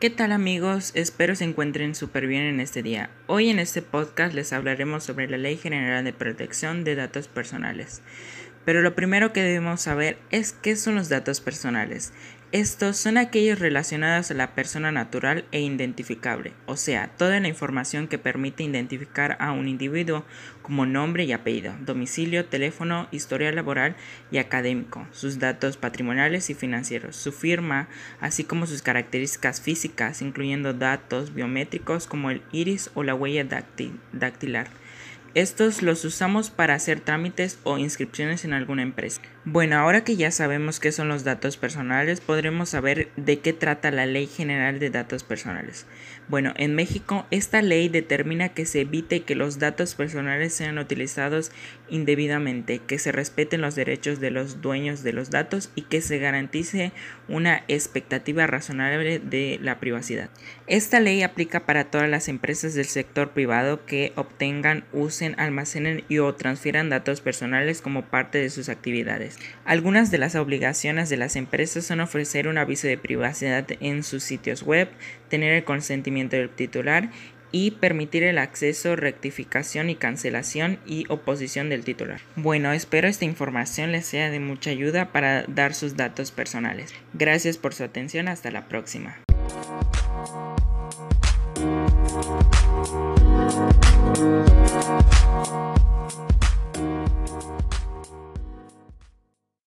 ¿Qué tal amigos? Espero se encuentren súper bien en este día. Hoy en este podcast les hablaremos sobre la Ley General de Protección de Datos Personales. Pero lo primero que debemos saber es qué son los datos personales. Estos son aquellos relacionados a la persona natural e identificable, o sea, toda la información que permite identificar a un individuo como nombre y apellido, domicilio, teléfono, historia laboral y académico, sus datos patrimoniales y financieros, su firma, así como sus características físicas, incluyendo datos biométricos como el iris o la huella dactilar. Estos los usamos para hacer trámites o inscripciones en alguna empresa. Bueno, ahora que ya sabemos qué son los datos personales, podremos saber de qué trata la Ley General de Datos Personales. Bueno, en México esta ley determina que se evite que los datos personales sean utilizados indebidamente, que se respeten los derechos de los dueños de los datos y que se garantice una expectativa razonable de la privacidad. Esta ley aplica para todas las empresas del sector privado que obtengan, usen, almacenen y o transfieran datos personales como parte de sus actividades. Algunas de las obligaciones de las empresas son ofrecer un aviso de privacidad en sus sitios web, tener el consentimiento del titular y permitir el acceso, rectificación y cancelación y oposición del titular. Bueno, espero esta información les sea de mucha ayuda para dar sus datos personales. Gracias por su atención, hasta la próxima.